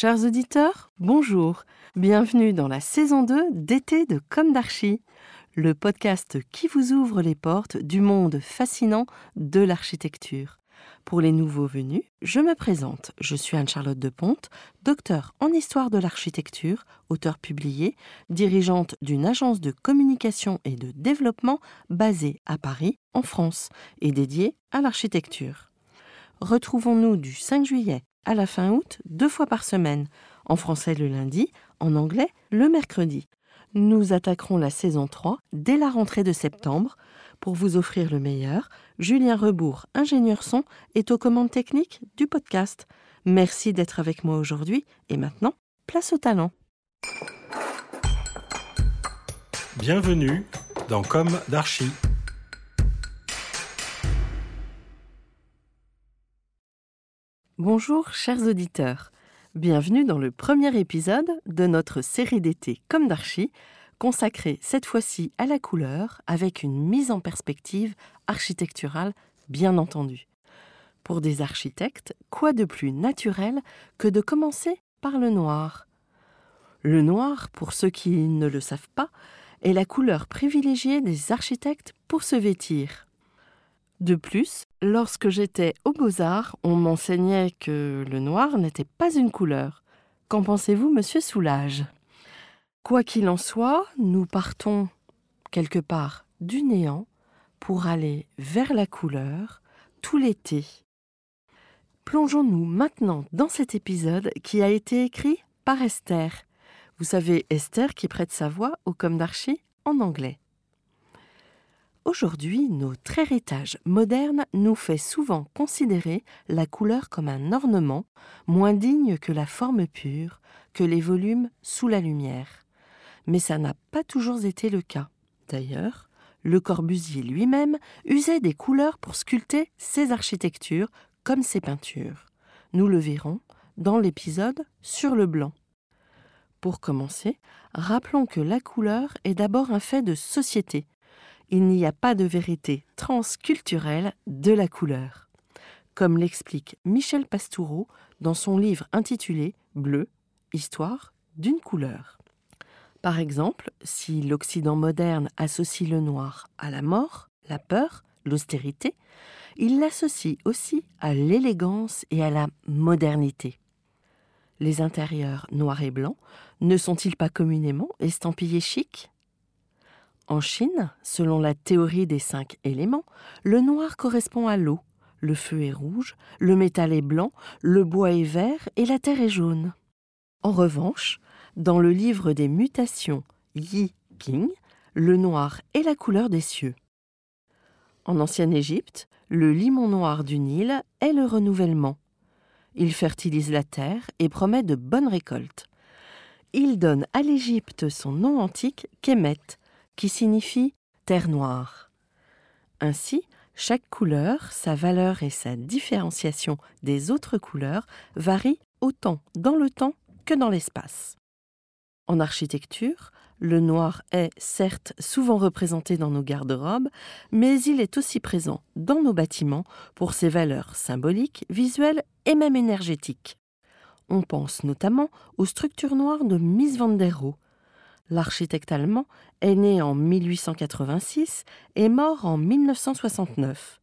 Chers auditeurs, bonjour. Bienvenue dans la saison 2 d'été de Comme d'Archie, le podcast qui vous ouvre les portes du monde fascinant de l'architecture. Pour les nouveaux venus, je me présente. Je suis Anne-Charlotte de Ponte, docteur en histoire de l'architecture, auteur publié, dirigeante d'une agence de communication et de développement basée à Paris, en France, et dédiée à l'architecture. Retrouvons-nous du 5 juillet à la fin août, deux fois par semaine, en français le lundi, en anglais le mercredi. Nous attaquerons la saison 3 dès la rentrée de septembre. Pour vous offrir le meilleur, Julien Rebourg, ingénieur son, est aux commandes techniques du podcast. Merci d'être avec moi aujourd'hui et maintenant, place au talent. Bienvenue dans Comme d'Archie. Bonjour chers auditeurs, bienvenue dans le premier épisode de notre série d'été Comme d'Archie, consacrée cette fois-ci à la couleur avec une mise en perspective architecturale bien entendu. Pour des architectes, quoi de plus naturel que de commencer par le noir? Le noir, pour ceux qui ne le savent pas, est la couleur privilégiée des architectes pour se vêtir. De plus, lorsque j'étais aux beaux-arts, on m'enseignait que le noir n'était pas une couleur. Qu'en pensez-vous, monsieur Soulage? Quoi qu'il en soit, nous partons quelque part du néant pour aller vers la couleur tout l'été. Plongeons-nous maintenant dans cet épisode qui a été écrit par Esther. Vous savez, Esther qui prête sa voix au Comme d'Archie en anglais. Aujourd'hui, notre héritage moderne nous fait souvent considérer la couleur comme un ornement moins digne que la forme pure, que les volumes sous la lumière. Mais ça n'a pas toujours été le cas. D'ailleurs, Le Corbusier lui-même usait des couleurs pour sculpter ses architectures comme ses peintures. Nous le verrons dans l'épisode sur le blanc. Pour commencer, rappelons que la couleur est d'abord un fait de société. Il n'y a pas de vérité transculturelle de la couleur. Comme l'explique Michel Pastoureau dans son livre intitulé Bleu, Histoire d'une couleur. Par exemple, si l'Occident moderne associe le noir à la mort, la peur, l'austérité, il l'associe aussi à l'élégance et à la modernité. Les intérieurs noirs et blancs ne sont-ils pas communément estampillés chic? En Chine, selon la théorie des cinq éléments, le noir correspond à l'eau, le feu est rouge, le métal est blanc, le bois est vert et la terre est jaune. En revanche, dans le livre des mutations Yi Ping, le noir est la couleur des cieux. En ancienne Égypte, le limon noir du Nil est le renouvellement. Il fertilise la terre et promet de bonnes récoltes. Il donne à l'Égypte son nom antique Kémet, qui signifie terre noire. Ainsi, chaque couleur, sa valeur et sa différenciation des autres couleurs varient autant dans le temps que dans l'espace. En architecture, le noir est certes souvent représenté dans nos garde-robes, mais il est aussi présent dans nos bâtiments pour ses valeurs symboliques, visuelles et même énergétiques. On pense notamment aux structures noires de Mies van der. L'architecte allemand est né en 1886 et mort en 1969.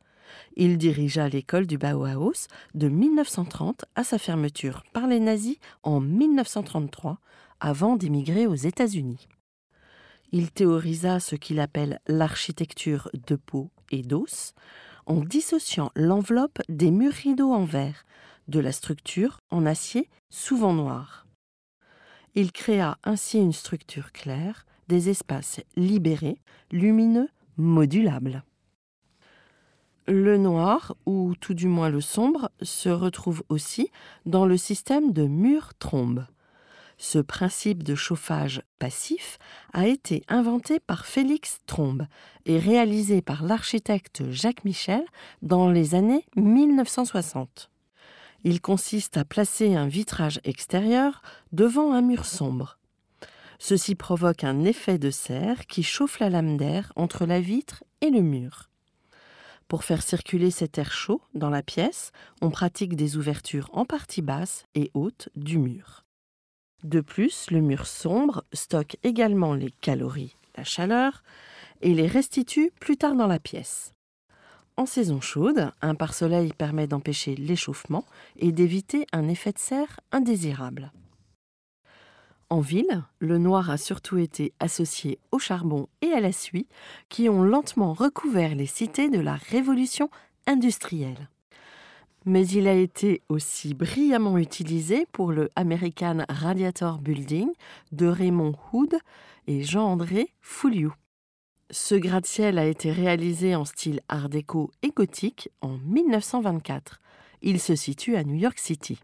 Il dirigea l'école du Bauhaus de 1930 à sa fermeture par les nazis en 1933 avant d'émigrer aux États-Unis. Il théorisa ce qu'il appelle l'architecture de peau et d'os en dissociant l'enveloppe des murs rideaux en verre, de la structure en acier souvent noir. Il créa ainsi une structure claire, des espaces libérés, lumineux, modulables. Le noir, ou tout du moins le sombre, se retrouve aussi dans le système de murs-trombes. Ce principe de chauffage passif a été inventé par Félix Trombe et réalisé par l'architecte Jacques Michel dans les années 1960. Il consiste à placer un vitrage extérieur devant un mur sombre. Ceci provoque un effet de serre qui chauffe la lame d'air entre la vitre et le mur. Pour faire circuler cet air chaud dans la pièce, on pratique des ouvertures en partie basse et haute du mur. De plus, le mur sombre stocke également les calories, la chaleur, et les restitue plus tard dans la pièce. En saison chaude, un pare-soleil permet d'empêcher l'échauffement et d'éviter un effet de serre indésirable. En ville, le noir a surtout été associé au charbon et à la suie qui ont lentement recouvert les cités de la révolution industrielle. Mais il a été aussi brillamment utilisé pour le American Radiator Building de Raymond Hood et Jean-André Fouliou. Ce gratte-ciel a été réalisé en style art déco et gothique en 1924. Il se situe à New York City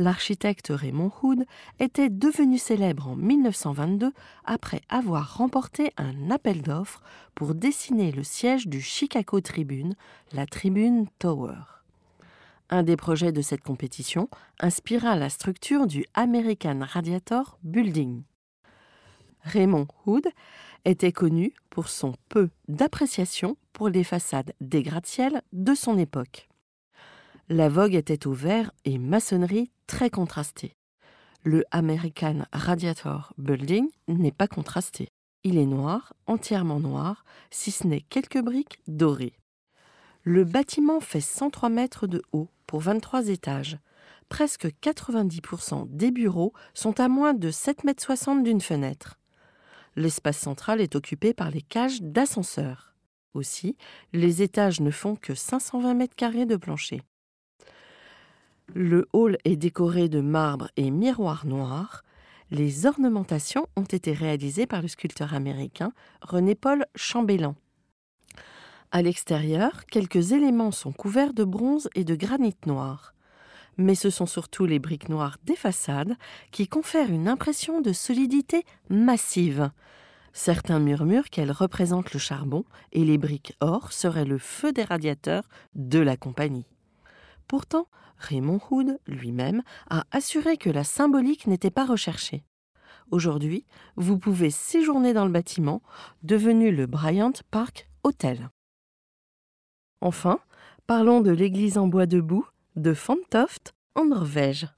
l'architecte Raymond Hood était devenu célèbre en 1922 après avoir remporté un appel d'offres pour dessiner le siège du Chicago Tribune, la Tribune Tower. Un des projets de cette compétition inspira la structure du American Radiator Building. Raymond Hood était connu pour son peu d'appréciation pour les façades des gratte-ciel de son époque. La vogue était au vert et maçonnerie très contrastée. Le American Radiator Building n'est pas contrasté. Il est noir, entièrement noir, si ce n'est quelques briques dorées. Le bâtiment fait 103 mètres de haut pour 23 étages. Presque 90% des bureaux sont à moins de 7,60 mètres d'une fenêtre. L'espace central est occupé par les cages d'ascenseurs. Aussi, les étages ne font que 520 mètres carrés de plancher. Le hall est décoré de marbre et miroirs noirs. Les ornementations ont été réalisées par le sculpteur américain René-Paul Chambellan. À l'extérieur, quelques éléments sont couverts de bronze et de granit noir. Mais ce sont surtout les briques noires des façades qui confèrent une impression de solidité massive. Certains murmurent qu'elles représentent le charbon et les briques or seraient le feu des radiateurs de la compagnie. Pourtant, Raymond Hood lui-même a assuré que la symbolique n'était pas recherchée. Aujourd'hui, vous pouvez séjourner dans le bâtiment, devenu le Bryant Park Hotel. Enfin, parlons de l'église en bois debout de Fantoft en Norvège.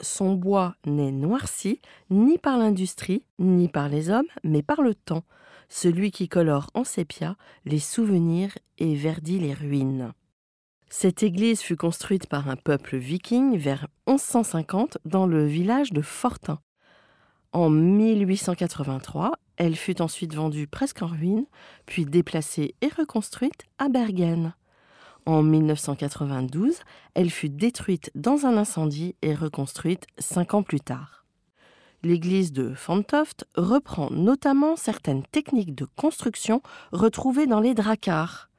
Son bois n'est noirci ni par l'industrie, ni par les hommes, mais par le temps, celui qui colore en sépia les souvenirs et verdit les ruines. Cette église fut construite par un peuple viking vers 1150 dans le village de Fortin. En 1883, elle fut ensuite vendue presque en ruine, puis déplacée et reconstruite à Bergen. En 1992, elle fut détruite dans un incendie et reconstruite cinq ans plus tard. L'église de Fantoft reprend notamment certaines techniques de construction retrouvées dans les dracars.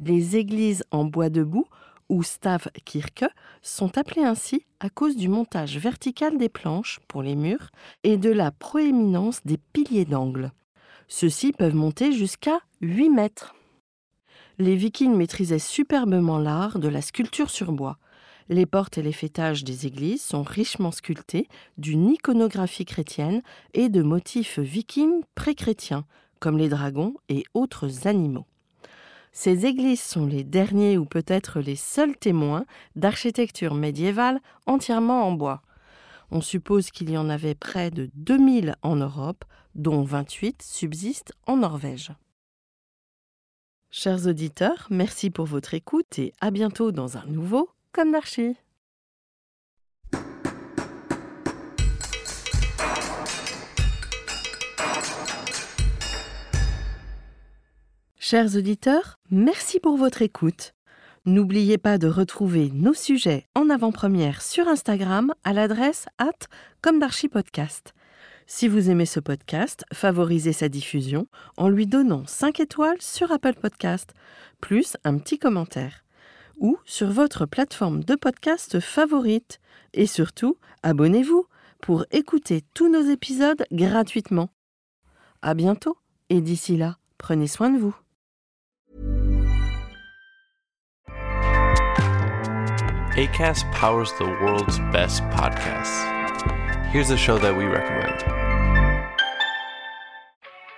Les églises en bois debout ou stavkirke sont appelées ainsi à cause du montage vertical des planches pour les murs et de la proéminence des piliers d'angle. Ceux-ci peuvent monter jusqu'à 8 mètres. Les vikings maîtrisaient superbement l'art de la sculpture sur bois. Les portes et les fêtages des églises sont richement sculptés d'une iconographie chrétienne et de motifs vikings pré-chrétiens, comme les dragons et autres animaux. Ces églises sont les derniers ou peut-être les seuls témoins d'architecture médiévale entièrement en bois. On suppose qu'il y en avait près de 2000 en Europe, dont 28 subsistent en Norvège. Chers auditeurs, merci pour votre écoute et à bientôt dans un nouveau Comme d'Archie. Chers auditeurs, merci pour votre écoute. N'oubliez pas de retrouver nos sujets en avant-première sur Instagram à l'adresse at podcast. Si vous aimez ce podcast, favorisez sa diffusion en lui donnant 5 étoiles sur Apple Podcast, plus un petit commentaire, ou sur votre plateforme de podcast favorite. Et surtout, abonnez-vous pour écouter tous nos épisodes gratuitement. À bientôt, et d'ici là, prenez soin de vous. Powers the world's best podcasts. Here's a show that we recommend.